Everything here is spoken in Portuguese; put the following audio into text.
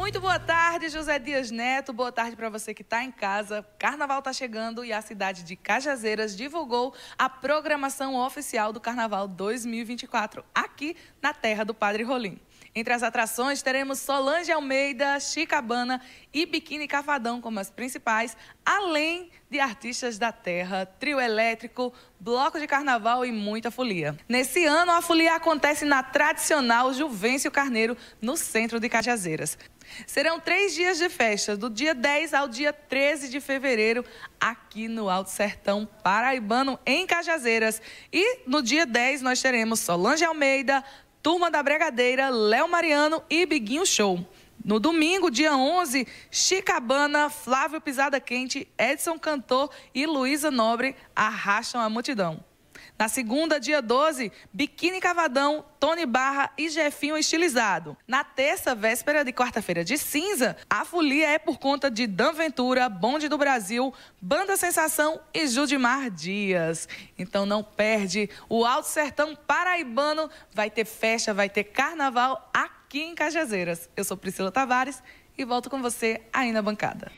Muito boa tarde, José Dias Neto. Boa tarde para você que está em casa. Carnaval está chegando e a cidade de Cajazeiras divulgou a programação oficial do Carnaval 2024 aqui na terra do Padre Rolim. Entre as atrações, teremos Solange Almeida, Chicabana e Biquíni Cafadão como as principais, além de artistas da terra, trio elétrico, bloco de carnaval e muita folia. Nesse ano, a folia acontece na tradicional Juvencio Carneiro, no centro de Cajazeiras. Serão três dias de festa, do dia 10 ao dia 13 de fevereiro, aqui no Alto Sertão Paraibano, em Cajazeiras. E no dia 10 nós teremos Solange Almeida, Turma da Bregadeira, Léo Mariano e Biguinho Show. No domingo, dia 11, Chicabana, Flávio Pisada Quente, Edson Cantor e Luísa Nobre arrastam a multidão. Na segunda, dia 12, Biquíni Cavadão, Tony Barra e Jefinho Estilizado. Na terça, véspera de quarta-feira de cinza, a folia é por conta de Dan Ventura, Bonde do Brasil, Banda Sensação e Judimar Dias. Então não perde, o Alto Sertão Paraibano vai ter festa, vai ter carnaval aqui em Cajazeiras. Eu sou Priscila Tavares e volto com você aí na bancada.